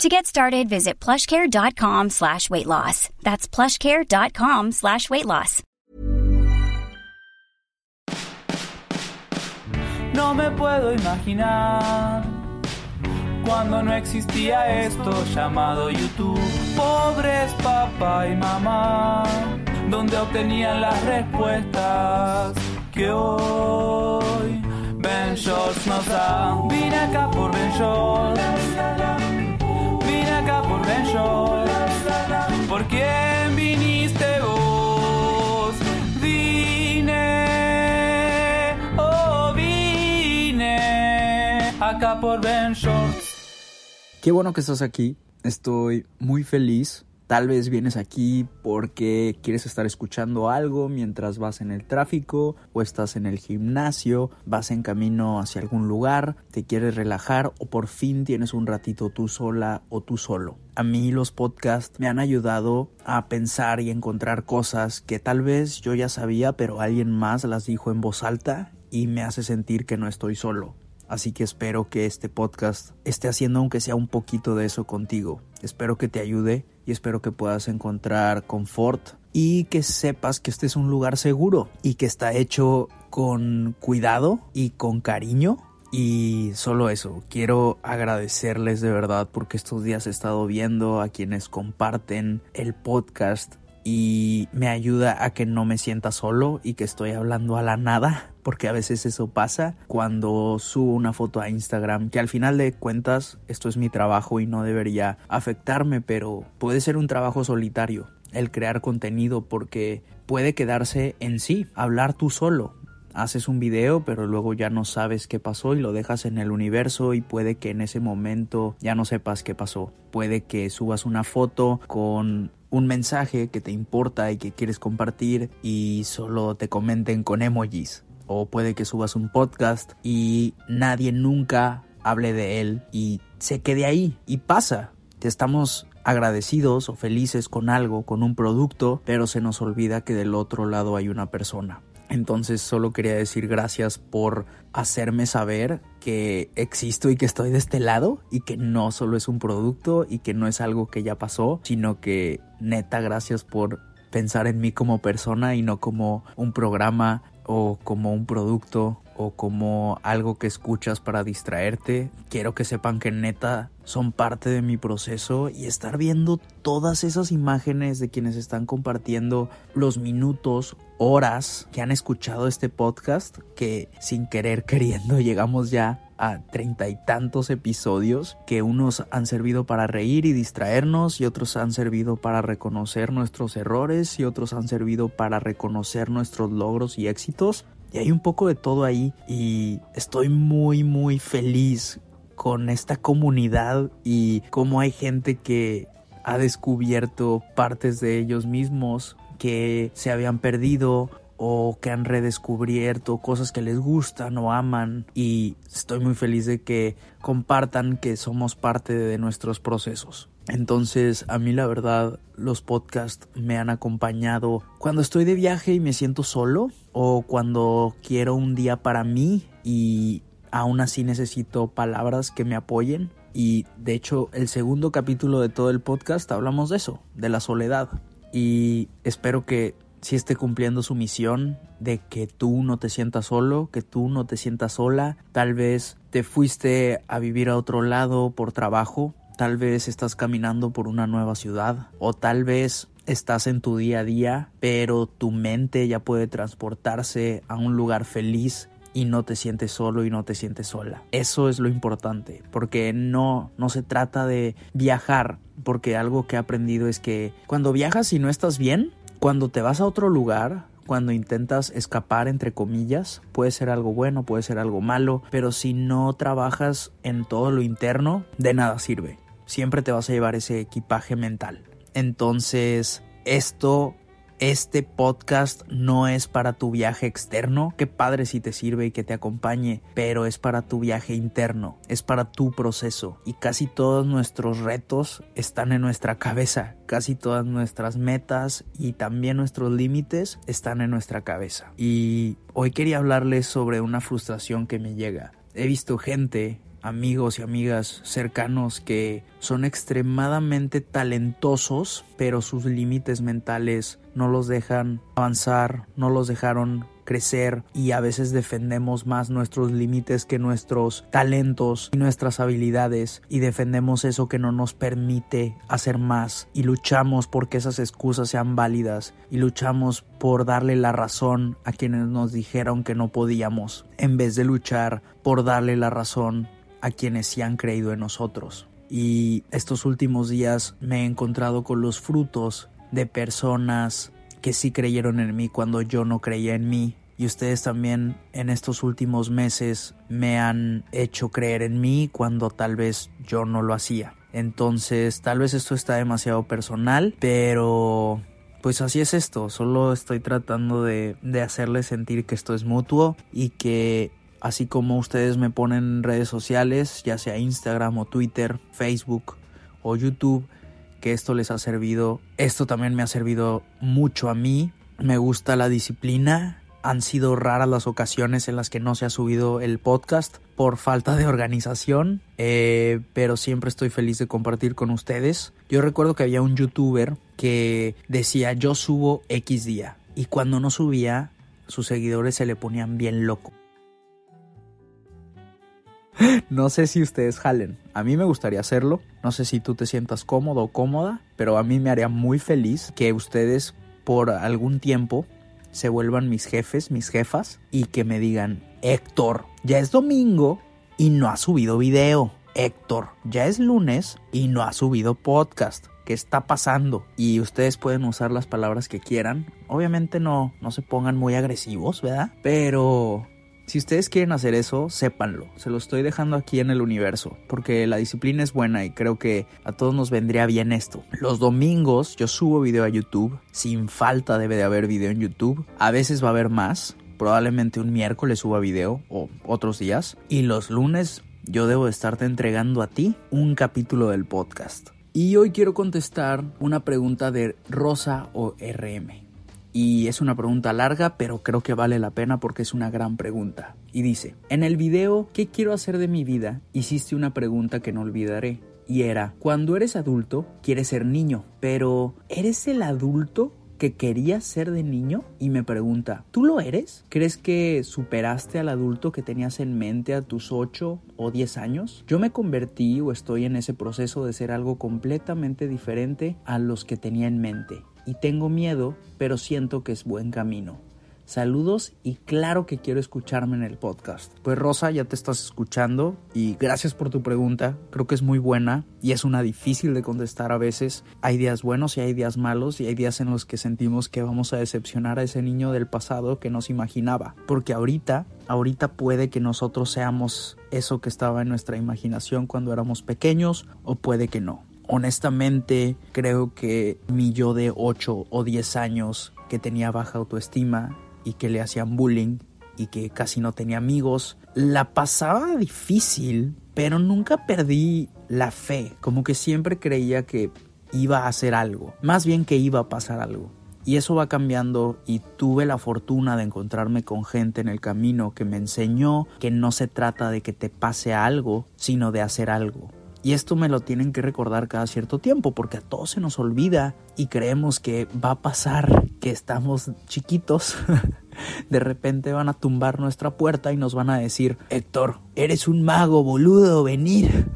To get started, visit plushcare.com slash weight loss. That's plushcare.com slash weight loss. No me puedo imaginar cuando no existía esto llamado YouTube. Pobres papá y mamá, donde obtenían las respuestas que hoy Ben Shorts nos da. Vine acá por Ben Shorts. Acá por Shorts. ¿Por quién viniste vos? Vine, oh vine acá por Shorts. Qué bueno que estás aquí. Estoy muy feliz. Tal vez vienes aquí porque quieres estar escuchando algo mientras vas en el tráfico o estás en el gimnasio, vas en camino hacia algún lugar, te quieres relajar o por fin tienes un ratito tú sola o tú solo. A mí los podcasts me han ayudado a pensar y encontrar cosas que tal vez yo ya sabía pero alguien más las dijo en voz alta y me hace sentir que no estoy solo. Así que espero que este podcast esté haciendo aunque sea un poquito de eso contigo. Espero que te ayude y espero que puedas encontrar confort y que sepas que este es un lugar seguro y que está hecho con cuidado y con cariño. Y solo eso, quiero agradecerles de verdad porque estos días he estado viendo a quienes comparten el podcast y me ayuda a que no me sienta solo y que estoy hablando a la nada, porque a veces eso pasa cuando subo una foto a Instagram, que al final de cuentas esto es mi trabajo y no debería afectarme, pero puede ser un trabajo solitario el crear contenido porque puede quedarse en sí, hablar tú solo, haces un video pero luego ya no sabes qué pasó y lo dejas en el universo y puede que en ese momento ya no sepas qué pasó. Puede que subas una foto con un mensaje que te importa y que quieres compartir y solo te comenten con emojis. O puede que subas un podcast y nadie nunca hable de él y se quede ahí y pasa. Te estamos agradecidos o felices con algo, con un producto, pero se nos olvida que del otro lado hay una persona. Entonces solo quería decir gracias por hacerme saber que existo y que estoy de este lado y que no solo es un producto y que no es algo que ya pasó, sino que neta gracias por pensar en mí como persona y no como un programa o como un producto o como algo que escuchas para distraerte. Quiero que sepan que neta son parte de mi proceso y estar viendo todas esas imágenes de quienes están compartiendo los minutos, horas que han escuchado este podcast, que sin querer queriendo llegamos ya a treinta y tantos episodios que unos han servido para reír y distraernos y otros han servido para reconocer nuestros errores y otros han servido para reconocer nuestros logros y éxitos. Y hay un poco de todo ahí y estoy muy muy feliz con esta comunidad y cómo hay gente que ha descubierto partes de ellos mismos que se habían perdido o que han redescubierto cosas que les gustan o aman y estoy muy feliz de que compartan que somos parte de nuestros procesos. Entonces, a mí la verdad, los podcasts me han acompañado cuando estoy de viaje y me siento solo o cuando quiero un día para mí y aún así necesito palabras que me apoyen. Y de hecho, el segundo capítulo de todo el podcast hablamos de eso, de la soledad. Y espero que si esté cumpliendo su misión de que tú no te sientas solo, que tú no te sientas sola. Tal vez te fuiste a vivir a otro lado por trabajo Tal vez estás caminando por una nueva ciudad o tal vez estás en tu día a día, pero tu mente ya puede transportarse a un lugar feliz y no te sientes solo y no te sientes sola. Eso es lo importante, porque no no se trata de viajar, porque algo que he aprendido es que cuando viajas y no estás bien, cuando te vas a otro lugar, cuando intentas escapar entre comillas, puede ser algo bueno, puede ser algo malo, pero si no trabajas en todo lo interno, de nada sirve siempre te vas a llevar ese equipaje mental. Entonces, esto Este podcast no es para tu viaje externo, qué padre si te sirve y que te acompañe, pero es para tu viaje interno, es para tu proceso y casi todos nuestros retos están en nuestra cabeza, casi todas nuestras metas y también nuestros límites están en nuestra cabeza. Y hoy quería hablarles sobre una frustración que me llega. He visto gente amigos y amigas cercanos que son extremadamente talentosos, pero sus límites mentales no los dejan avanzar, no los dejaron crecer y a veces defendemos más nuestros límites que nuestros talentos y nuestras habilidades y defendemos eso que no nos permite hacer más y luchamos porque esas excusas sean válidas y luchamos por darle la razón a quienes nos dijeron que no podíamos en vez de luchar por darle la razón a quienes sí han creído en nosotros. Y estos últimos días me he encontrado con los frutos de personas que sí creyeron en mí cuando yo no creía en mí. Y ustedes también en estos últimos meses me han hecho creer en mí cuando tal vez yo no lo hacía. Entonces tal vez esto está demasiado personal, pero pues así es esto. Solo estoy tratando de, de hacerles sentir que esto es mutuo y que así como ustedes me ponen en redes sociales, ya sea Instagram o Twitter, Facebook o YouTube, que esto les ha servido. Esto también me ha servido mucho a mí. Me gusta la disciplina. Han sido raras las ocasiones en las que no se ha subido el podcast por falta de organización, eh, pero siempre estoy feliz de compartir con ustedes. Yo recuerdo que había un youtuber que decía yo subo X día y cuando no subía sus seguidores se le ponían bien loco no sé si ustedes jalen. A mí me gustaría hacerlo. No sé si tú te sientas cómodo o cómoda, pero a mí me haría muy feliz que ustedes por algún tiempo se vuelvan mis jefes, mis jefas, y que me digan, Héctor, ya es domingo y no ha subido video. Héctor, ya es lunes y no ha subido podcast. ¿Qué está pasando? Y ustedes pueden usar las palabras que quieran. Obviamente no, no se pongan muy agresivos, ¿verdad? Pero si ustedes quieren hacer eso, sépanlo. Se lo estoy dejando aquí en el universo. Porque la disciplina es buena y creo que a todos nos vendría bien esto. Los domingos yo subo video a YouTube. Sin falta debe de haber video en YouTube. A veces va a haber más. Probablemente un miércoles suba video o otros días. Y los lunes yo debo de estarte entregando a ti un capítulo del podcast. Y hoy quiero contestar una pregunta de Rosa o RM. Y es una pregunta larga, pero creo que vale la pena porque es una gran pregunta. Y dice, en el video ¿Qué quiero hacer de mi vida? hiciste una pregunta que no olvidaré. Y era, cuando eres adulto, quieres ser niño, pero ¿eres el adulto que querías ser de niño? Y me pregunta, ¿tú lo eres? ¿Crees que superaste al adulto que tenías en mente a tus 8 o 10 años? Yo me convertí o estoy en ese proceso de ser algo completamente diferente a los que tenía en mente y tengo miedo, pero siento que es buen camino. Saludos y claro que quiero escucharme en el podcast. Pues Rosa, ya te estás escuchando y gracias por tu pregunta. Creo que es muy buena y es una difícil de contestar a veces. Hay días buenos y hay días malos y hay días en los que sentimos que vamos a decepcionar a ese niño del pasado que nos imaginaba. Porque ahorita, ahorita puede que nosotros seamos eso que estaba en nuestra imaginación cuando éramos pequeños o puede que no. Honestamente, creo que mi yo de 8 o 10 años que tenía baja autoestima y que le hacían bullying y que casi no tenía amigos, la pasaba difícil, pero nunca perdí la fe, como que siempre creía que iba a hacer algo, más bien que iba a pasar algo. Y eso va cambiando y tuve la fortuna de encontrarme con gente en el camino que me enseñó que no se trata de que te pase algo, sino de hacer algo. Y esto me lo tienen que recordar cada cierto tiempo porque a todos se nos olvida y creemos que va a pasar que estamos chiquitos. De repente van a tumbar nuestra puerta y nos van a decir, Héctor, eres un mago, boludo, venir.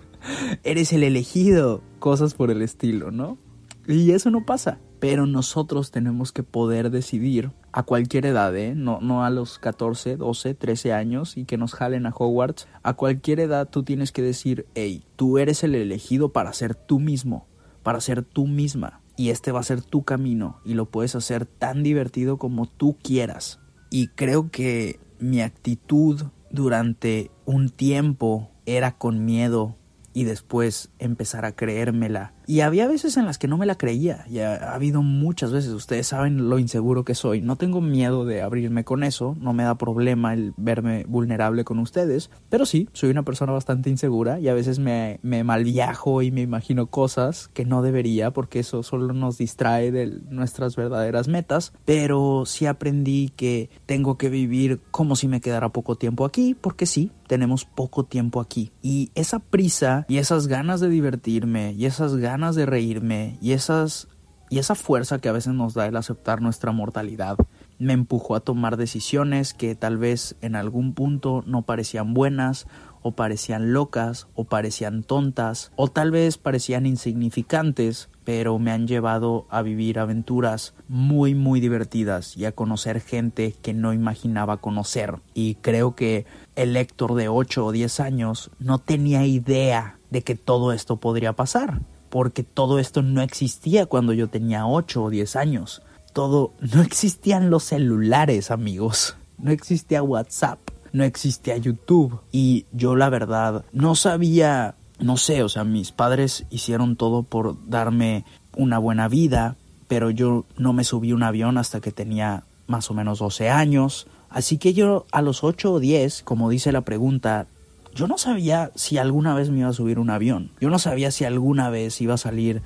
eres el elegido. Cosas por el estilo, ¿no? Y eso no pasa. Pero nosotros tenemos que poder decidir a cualquier edad, ¿eh? no, no a los 14, 12, 13 años y que nos jalen a Hogwarts. A cualquier edad tú tienes que decir, hey, tú eres el elegido para ser tú mismo, para ser tú misma. Y este va a ser tu camino y lo puedes hacer tan divertido como tú quieras. Y creo que mi actitud durante un tiempo era con miedo y después empezar a creérmela Y había veces en las que no me la creía, y ha, ha, habido muchas veces, ustedes saben lo inseguro que soy, no tengo miedo de abrirme con eso, no me da problema el verme vulnerable con ustedes, pero sí, soy una persona bastante insegura y a veces me, me malviajo y me imagino cosas que no debería porque eso solo nos distrae de nuestras verdaderas metas, pero sí aprendí que tengo que vivir como si me quedara poco tiempo aquí, porque sí, tenemos poco tiempo aquí. Y esa prisa y esas ganas de divertirme y esas ganas de reírme y esas y esa fuerza que a veces nos da el aceptar nuestra mortalidad me empujó a tomar decisiones que tal vez en algún punto no parecían buenas o parecían locas o parecían tontas o tal vez parecían insignificantes pero me han llevado a vivir aventuras muy muy divertidas y a conocer gente que no imaginaba conocer. Y creo que el Héctor de 8 o 10 años no tenía idea de que todo esto podría pasar porque todo esto no existía cuando yo tenía 8 o 10 años. Todo, no existían los celulares, amigos. No existía WhatsApp, no existía YouTube. Y yo la verdad no sabía, no sé, o sea, mis padres hicieron todo por darme una buena vida, pero yo no me subí un avión hasta que tenía más o menos 12 años. Así que yo a los 8 o 10, como dice la pregunta, yo no sabía si alguna vez me iba a subir un avión. Yo no sabía si alguna vez iba a salir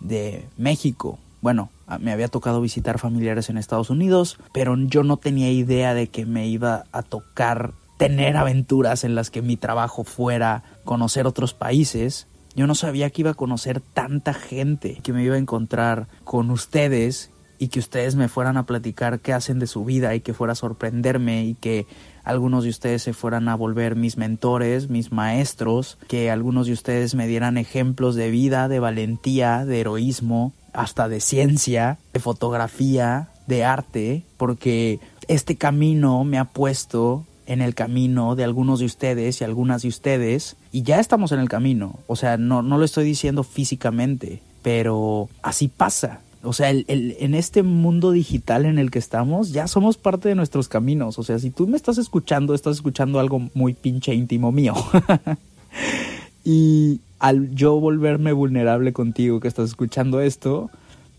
de México. Bueno, me había tocado visitar familiares en Estados Unidos, pero yo no tenía idea de que me iba a tocar tener aventuras en las que mi trabajo fuera conocer otros países. Yo no sabía que iba a conocer tanta gente, que me iba a encontrar con ustedes y que ustedes me fueran a platicar qué hacen de su vida y que fuera a sorprenderme y que algunos de ustedes se fueran a volver mis mentores, mis maestros, que algunos de ustedes me dieran ejemplos de vida, de valentía, de heroísmo, hasta de ciencia, de fotografía, de arte, porque este camino me ha puesto en el camino de algunos de ustedes y algunas de ustedes, y ya estamos en el camino, o sea, no, no lo estoy diciendo físicamente, pero así pasa, o sea, el, el, en este mundo digital en el que estamos, ya somos parte de nuestros caminos. O sea, si tú me estás escuchando, estás escuchando algo muy pinche íntimo mío. y al yo volverme vulnerable contigo que estás escuchando esto,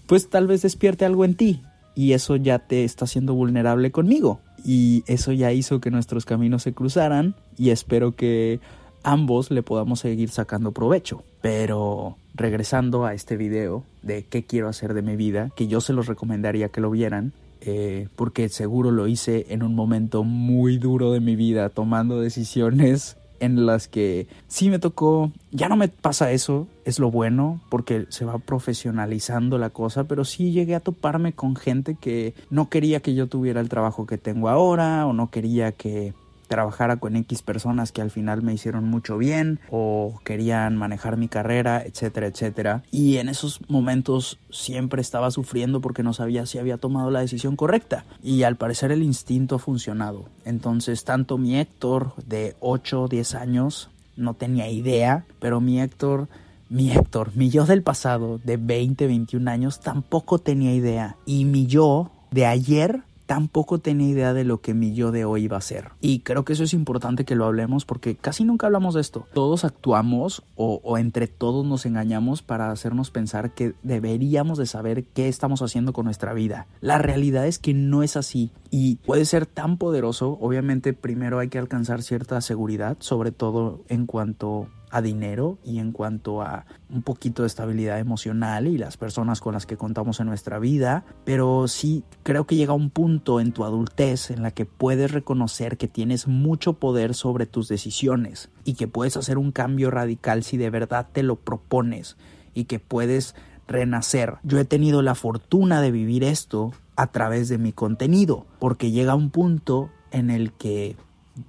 pues tal vez despierte algo en ti. Y eso ya te está haciendo vulnerable conmigo. Y eso ya hizo que nuestros caminos se cruzaran. Y espero que ambos le podamos seguir sacando provecho. Pero regresando a este video de qué quiero hacer de mi vida, que yo se los recomendaría que lo vieran, eh, porque seguro lo hice en un momento muy duro de mi vida, tomando decisiones en las que sí me tocó, ya no me pasa eso, es lo bueno, porque se va profesionalizando la cosa, pero sí llegué a toparme con gente que no quería que yo tuviera el trabajo que tengo ahora, o no quería que trabajara con X personas que al final me hicieron mucho bien o querían manejar mi carrera, etcétera, etcétera. Y en esos momentos siempre estaba sufriendo porque no sabía si había tomado la decisión correcta. Y al parecer el instinto ha funcionado. Entonces, tanto mi Héctor de 8 o 10 años no tenía idea, pero mi Héctor mi Héctor, mi yo del pasado de 20, 21 años tampoco tenía idea. Y mi yo de ayer tampoco tenía idea de lo que mi yo de hoy iba a ser. Y creo que eso es importante que lo hablemos porque casi nunca hablamos de esto. Todos actuamos o, o, entre todos nos engañamos para hacernos pensar que deberíamos de saber qué estamos haciendo con nuestra vida. La realidad es que no es así y puede ser tan poderoso. Obviamente primero hay que alcanzar cierta seguridad, sobre todo en cuanto a dinero y en cuanto a un poquito de estabilidad emocional y las personas con las que contamos en nuestra vida, pero sí creo que llega un punto en tu adultez en la que puedes reconocer que tienes mucho poder sobre tus decisiones y que puedes hacer un cambio radical si de verdad te lo propones y que puedes renacer. Yo he tenido la fortuna de vivir esto a través de mi contenido, porque llega un punto en el que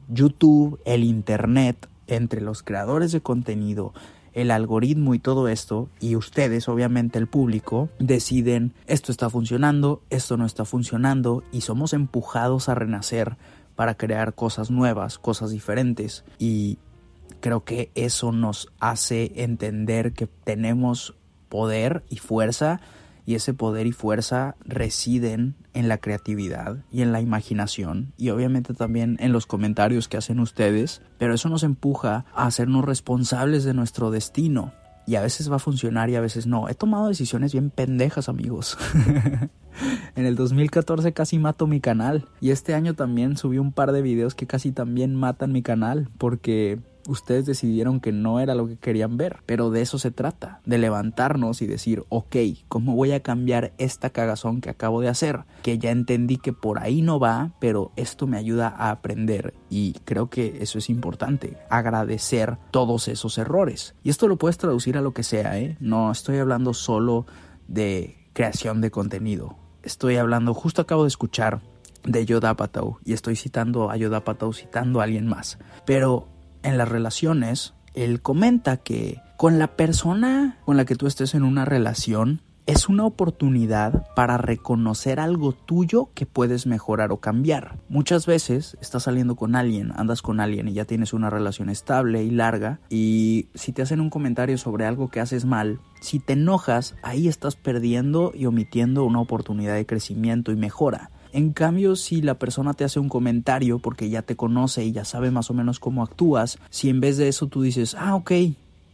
YouTube, el Internet, entre los creadores de contenido, el algoritmo y todo esto, y ustedes, obviamente el público, deciden esto está funcionando, esto no está funcionando, y somos empujados a renacer para crear cosas nuevas, cosas diferentes. Y creo que eso nos hace entender que tenemos poder y fuerza y ese poder y fuerza residen en la creatividad y en la imaginación y obviamente también en los comentarios que hacen ustedes, pero eso nos empuja a hacernos responsables de nuestro destino y a veces va a funcionar y a veces no. He tomado decisiones bien pendejas, amigos. en el 2014 casi mato mi canal y este año también subí un par de videos que casi también matan mi canal porque ustedes decidieron que no era lo que querían ver, pero de eso se trata, de levantarnos y decir, ok, ¿cómo voy a cambiar esta cagazón que acabo de hacer? Que ya entendí que por ahí no va, pero esto me ayuda a aprender y creo que eso es importante, agradecer todos esos errores. Y esto lo puedes traducir a lo que sea, ¿eh? No estoy hablando solo de creación de contenido. Estoy hablando, justo acabo de escuchar de Yoda Patou y estoy citando a Yoda citando a alguien más. Pero en las relaciones, él comenta que con la persona con la que tú estés en una relación, es una oportunidad para reconocer algo tuyo que puedes mejorar o cambiar. Muchas veces estás saliendo con alguien, andas con alguien y ya tienes una relación estable y larga y si te hacen un comentario sobre algo que haces mal, si te enojas, ahí estás perdiendo y omitiendo una oportunidad de crecimiento y mejora. En cambio, si la persona te hace un comentario porque ya te conoce y ya sabe más o menos cómo actúas, si en vez de eso tú dices, ah, ok,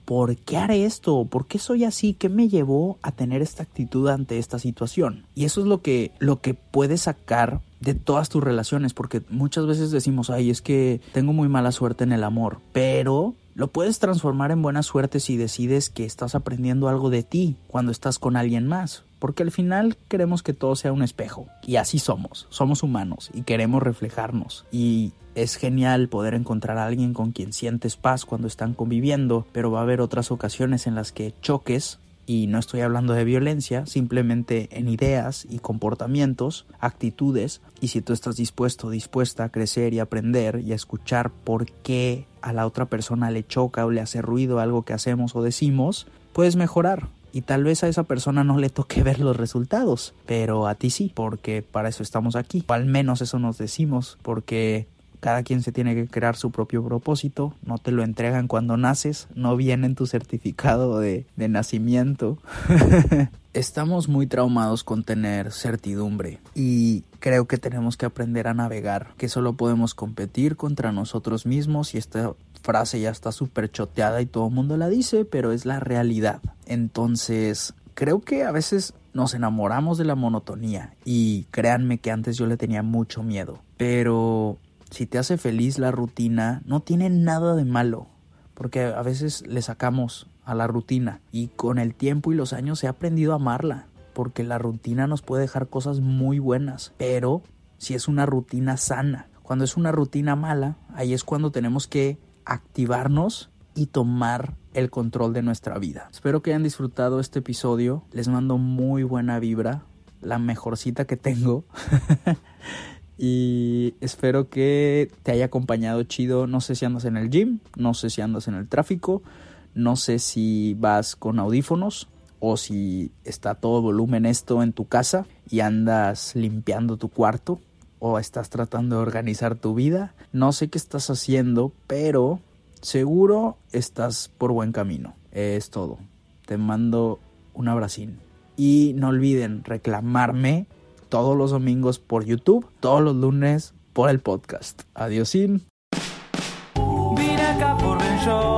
¿por qué haré esto? ¿Por qué soy así? ¿Qué me llevó a tener esta actitud ante esta situación? Y eso es lo que, lo que puedes sacar de todas tus relaciones, porque muchas veces decimos, ay, es que tengo muy mala suerte en el amor, pero lo puedes transformar en buena suerte si decides que estás aprendiendo algo de ti cuando estás con alguien más porque al final queremos que todo sea un espejo y así somos, somos humanos y queremos reflejarnos. Y es genial poder encontrar a alguien con quien sientes paz cuando están conviviendo, pero va a haber otras ocasiones en las que choques y no estoy hablando de violencia, simplemente en ideas y comportamientos, actitudes, y si tú estás dispuesto, dispuesta a crecer y aprender y a escuchar por qué a la otra persona le choca o le hace ruido algo que hacemos o decimos, puedes mejorar y tal vez a esa persona no le toque ver los resultados, pero a ti sí, porque para eso estamos aquí. Al menos eso nos decimos, porque cada quien se tiene que crear su propio propósito, no te lo entregan cuando naces, no viene en tu certificado de, de nacimiento. Estamos muy traumados con tener certidumbre y creo que tenemos que aprender a navegar, que solo podemos competir contra nosotros mismos y esta frase ya está súper choteada y todo el mundo la dice, pero es la realidad. Entonces, creo que a veces nos enamoramos de la monotonía y créanme que antes yo le tenía mucho miedo, pero si te hace feliz la rutina, no tiene nada de malo, porque a veces le sacamos a la rutina y con el tiempo y los años he aprendido a amarla, porque la rutina nos puede dejar cosas muy buenas, pero si es una rutina sana, cuando es una rutina mala, ahí es cuando tenemos que activarnos y tomar el control de nuestra vida. Espero que hayan disfrutado este episodio. Les mando muy buena vibra, la mejorcita que tengo. y espero que te haya acompañado chido. No sé si andas en el gym, no sé si andas en el tráfico, no sé si vas con audífonos o si está todo volumen esto en tu casa y andas limpiando tu cuarto o estás tratando de organizar tu vida. No sé qué estás haciendo, pero seguro estás por buen camino. Es todo. Te mando un abracín. Y no olviden reclamarme todos los domingos por YouTube, todos los lunes por el podcast. Adiósín. Vine acá por Ben Vine